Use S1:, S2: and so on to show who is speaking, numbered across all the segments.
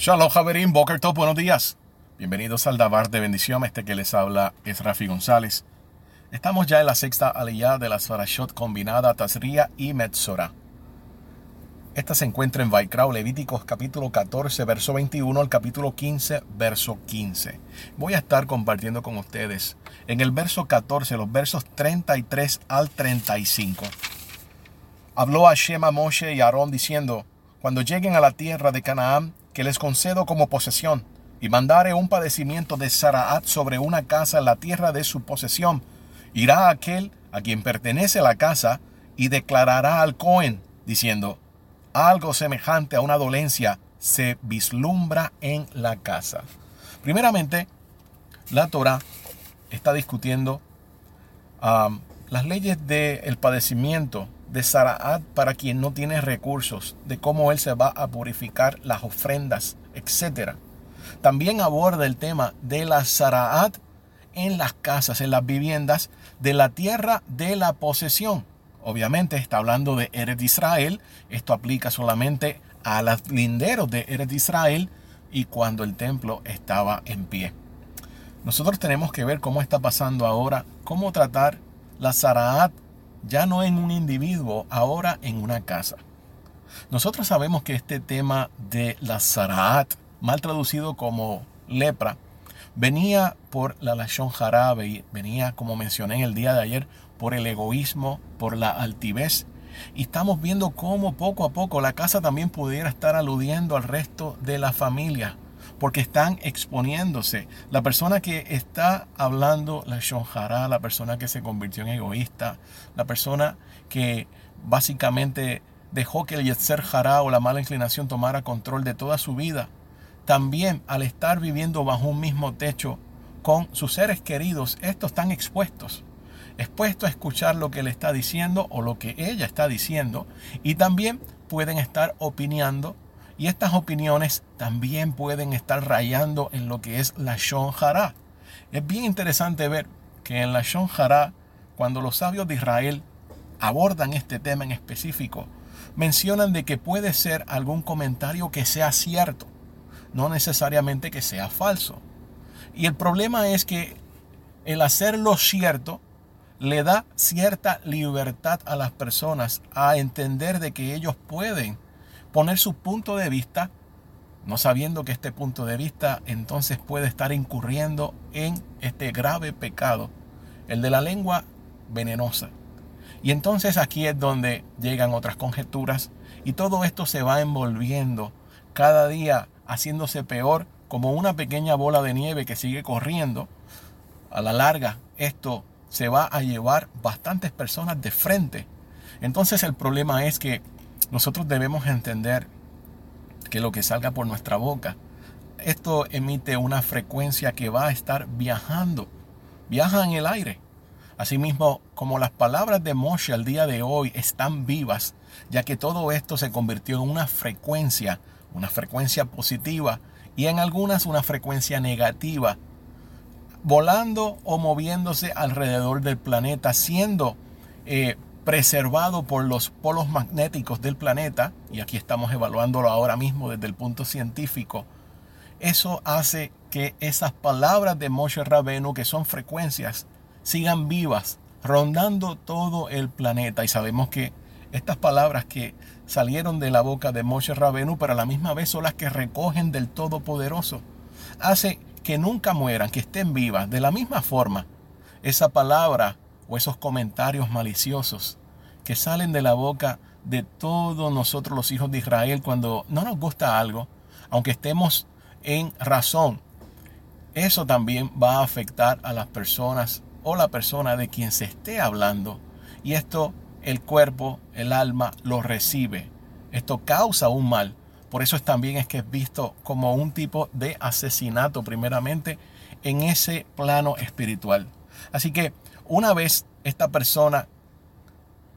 S1: Shalom Javerín, Boker Top, buenos días. Bienvenidos al Dabar de Bendición. Este que les habla es Rafi González. Estamos ya en la sexta aliyah de la Sarashot combinada Tazria y Metzora. Esta se encuentra en Vaikrao, Levíticos capítulo 14, verso 21 al capítulo 15, verso 15. Voy a estar compartiendo con ustedes en el verso 14, los versos 33 al 35. Habló a Shema Moshe y Aarón diciendo, cuando lleguen a la tierra de Canaán, que les concedo como posesión, y mandare un padecimiento de Saraat sobre una casa en la tierra de su posesión, irá aquel a quien pertenece la casa y declarará al Cohen, diciendo, algo semejante a una dolencia se vislumbra en la casa. Primeramente, la Torah está discutiendo las leyes del padecimiento de Saraat para quien no tiene recursos, de cómo él se va a purificar las ofrendas, etc. También aborda el tema de la Saraat en las casas, en las viviendas de la tierra de la posesión. Obviamente está hablando de Eretz Israel. Esto aplica solamente a los linderos de Eretz Israel y cuando el templo estaba en pie. Nosotros tenemos que ver cómo está pasando ahora, cómo tratar la Saraat ya no en un individuo, ahora en una casa. Nosotros sabemos que este tema de la Saraat, mal traducido como lepra, venía por la Lashon Jarabe y venía, como mencioné en el día de ayer, por el egoísmo, por la altivez. Y estamos viendo cómo poco a poco la casa también pudiera estar aludiendo al resto de la familia, porque están exponiéndose. La persona que está hablando la shonjara, la persona que se convirtió en egoísta, la persona que básicamente dejó que el yetzer jara o la mala inclinación tomara control de toda su vida, también al estar viviendo bajo un mismo techo con sus seres queridos, estos están expuestos. Expuestos a escuchar lo que le está diciendo o lo que ella está diciendo y también pueden estar opinando y estas opiniones también pueden estar rayando en lo que es la Shon. Es bien interesante ver que en la Shon cuando los sabios de Israel abordan este tema en específico, mencionan de que puede ser algún comentario que sea cierto, no necesariamente que sea falso. Y el problema es que el hacerlo cierto le da cierta libertad a las personas a entender de que ellos pueden poner su punto de vista, no sabiendo que este punto de vista entonces puede estar incurriendo en este grave pecado, el de la lengua venenosa. Y entonces aquí es donde llegan otras conjeturas y todo esto se va envolviendo cada día haciéndose peor como una pequeña bola de nieve que sigue corriendo. A la larga esto se va a llevar bastantes personas de frente. Entonces el problema es que nosotros debemos entender que lo que salga por nuestra boca, esto emite una frecuencia que va a estar viajando, viaja en el aire. Asimismo, como las palabras de Moshe al día de hoy están vivas, ya que todo esto se convirtió en una frecuencia, una frecuencia positiva y en algunas una frecuencia negativa, volando o moviéndose alrededor del planeta, siendo eh, preservado por los polos magnéticos del planeta, y aquí estamos evaluándolo ahora mismo desde el punto científico, eso hace que esas palabras de Moshe Rabenu, que son frecuencias, sigan vivas, rondando todo el planeta. Y sabemos que estas palabras que salieron de la boca de Moshe Rabenu, pero a la misma vez son las que recogen del Todopoderoso, hace que nunca mueran, que estén vivas. De la misma forma, esa palabra o esos comentarios maliciosos que salen de la boca de todos nosotros los hijos de Israel cuando no nos gusta algo, aunque estemos en razón, eso también va a afectar a las personas o la persona de quien se esté hablando. Y esto el cuerpo, el alma lo recibe. Esto causa un mal. Por eso es también es que es visto como un tipo de asesinato primeramente en ese plano espiritual. Así que una vez esta persona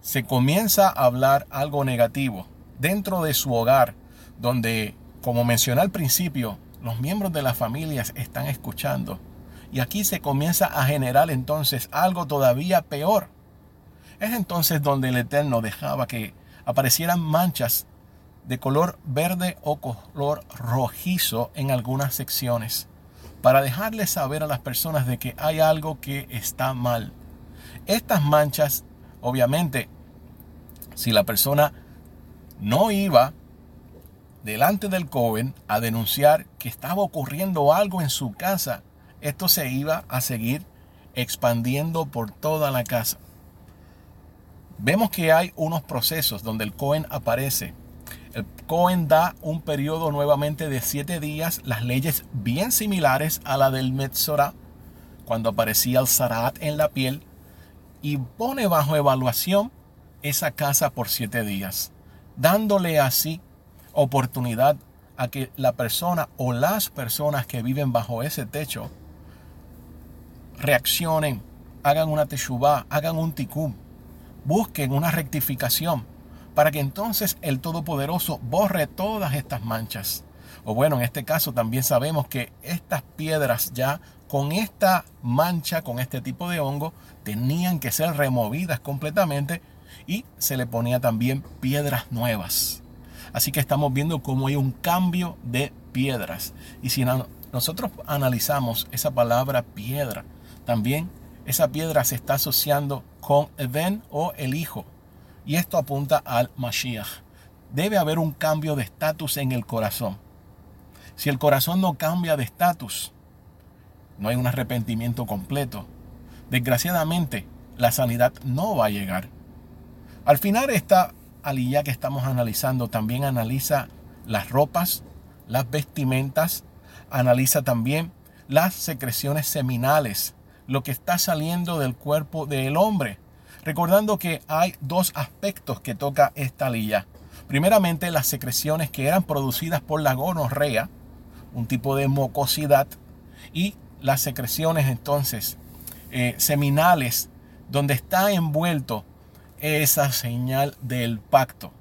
S1: se comienza a hablar algo negativo dentro de su hogar, donde, como mencioné al principio, los miembros de las familias están escuchando. Y aquí se comienza a generar entonces algo todavía peor. Es entonces donde el Eterno dejaba que aparecieran manchas de color verde o color rojizo en algunas secciones para dejarles saber a las personas de que hay algo que está mal. Estas manchas, obviamente, si la persona no iba delante del Cohen a denunciar que estaba ocurriendo algo en su casa, esto se iba a seguir expandiendo por toda la casa. Vemos que hay unos procesos donde el Cohen aparece. El Cohen da un periodo nuevamente de siete días, las leyes bien similares a la del Metzorah, cuando aparecía el Sarat en la piel, y pone bajo evaluación esa casa por siete días, dándole así oportunidad a que la persona o las personas que viven bajo ese techo reaccionen, hagan una teshuvah, hagan un tikkun, busquen una rectificación para que entonces el Todopoderoso borre todas estas manchas. O bueno, en este caso también sabemos que estas piedras ya con esta mancha, con este tipo de hongo, tenían que ser removidas completamente y se le ponía también piedras nuevas. Así que estamos viendo cómo hay un cambio de piedras. Y si nosotros analizamos esa palabra piedra, también esa piedra se está asociando con Eden o el Hijo. Y esto apunta al Mashiach. Debe haber un cambio de estatus en el corazón. Si el corazón no cambia de estatus, no hay un arrepentimiento completo. Desgraciadamente, la sanidad no va a llegar. Al final, esta aliyah que estamos analizando también analiza las ropas, las vestimentas, analiza también las secreciones seminales lo que está saliendo del cuerpo del hombre. Recordando que hay dos aspectos que toca esta lilla. Primeramente, las secreciones que eran producidas por la gonorrea, un tipo de mucosidad, y las secreciones entonces eh, seminales, donde está envuelto esa señal del pacto.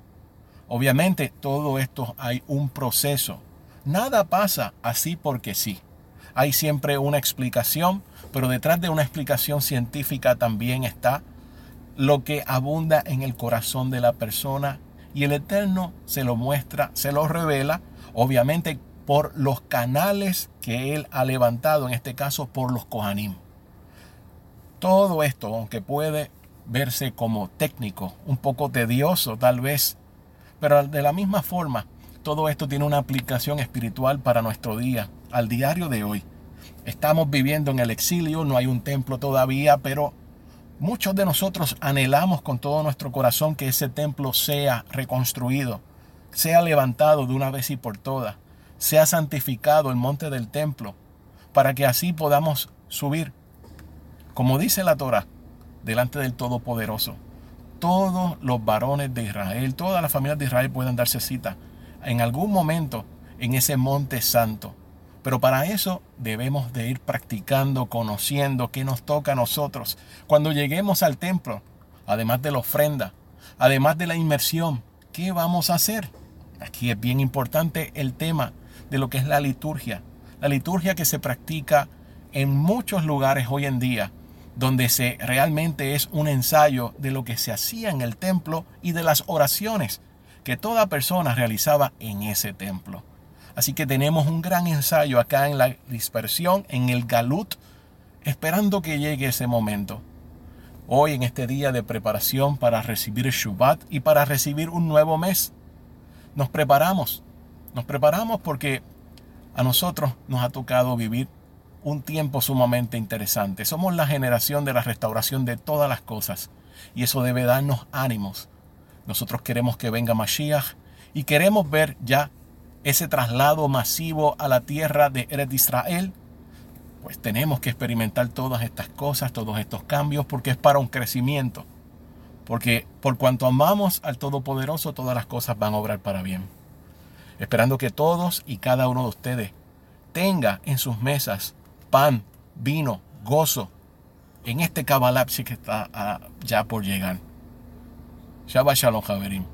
S1: Obviamente, todo esto hay un proceso. Nada pasa así porque sí. Hay siempre una explicación pero detrás de una explicación científica también está lo que abunda en el corazón de la persona y el Eterno se lo muestra, se lo revela, obviamente por los canales que Él ha levantado, en este caso por los Kohanim. Todo esto, aunque puede verse como técnico, un poco tedioso tal vez, pero de la misma forma, todo esto tiene una aplicación espiritual para nuestro día, al diario de hoy. Estamos viviendo en el exilio, no hay un templo todavía, pero muchos de nosotros anhelamos con todo nuestro corazón que ese templo sea reconstruido, sea levantado de una vez y por todas, sea santificado el monte del templo, para que así podamos subir, como dice la Torah, delante del Todopoderoso. Todos los varones de Israel, todas las familias de Israel pueden darse cita en algún momento en ese monte santo pero para eso debemos de ir practicando, conociendo qué nos toca a nosotros. Cuando lleguemos al templo, además de la ofrenda, además de la inmersión, ¿qué vamos a hacer? Aquí es bien importante el tema de lo que es la liturgia. La liturgia que se practica en muchos lugares hoy en día, donde se realmente es un ensayo de lo que se hacía en el templo y de las oraciones que toda persona realizaba en ese templo. Así que tenemos un gran ensayo acá en la dispersión, en el Galut, esperando que llegue ese momento. Hoy en este día de preparación para recibir Shabbat y para recibir un nuevo mes, nos preparamos. Nos preparamos porque a nosotros nos ha tocado vivir un tiempo sumamente interesante. Somos la generación de la restauración de todas las cosas y eso debe darnos ánimos. Nosotros queremos que venga Mashiach y queremos ver ya ese traslado masivo a la tierra de Eretz Israel, pues tenemos que experimentar todas estas cosas, todos estos cambios, porque es para un crecimiento. Porque por cuanto amamos al Todopoderoso, todas las cosas van a obrar para bien. Esperando que todos y cada uno de ustedes tenga en sus mesas pan, vino, gozo, en este cabalapsi que está ah, ya por llegar. Shabbat Shalom, Javerim.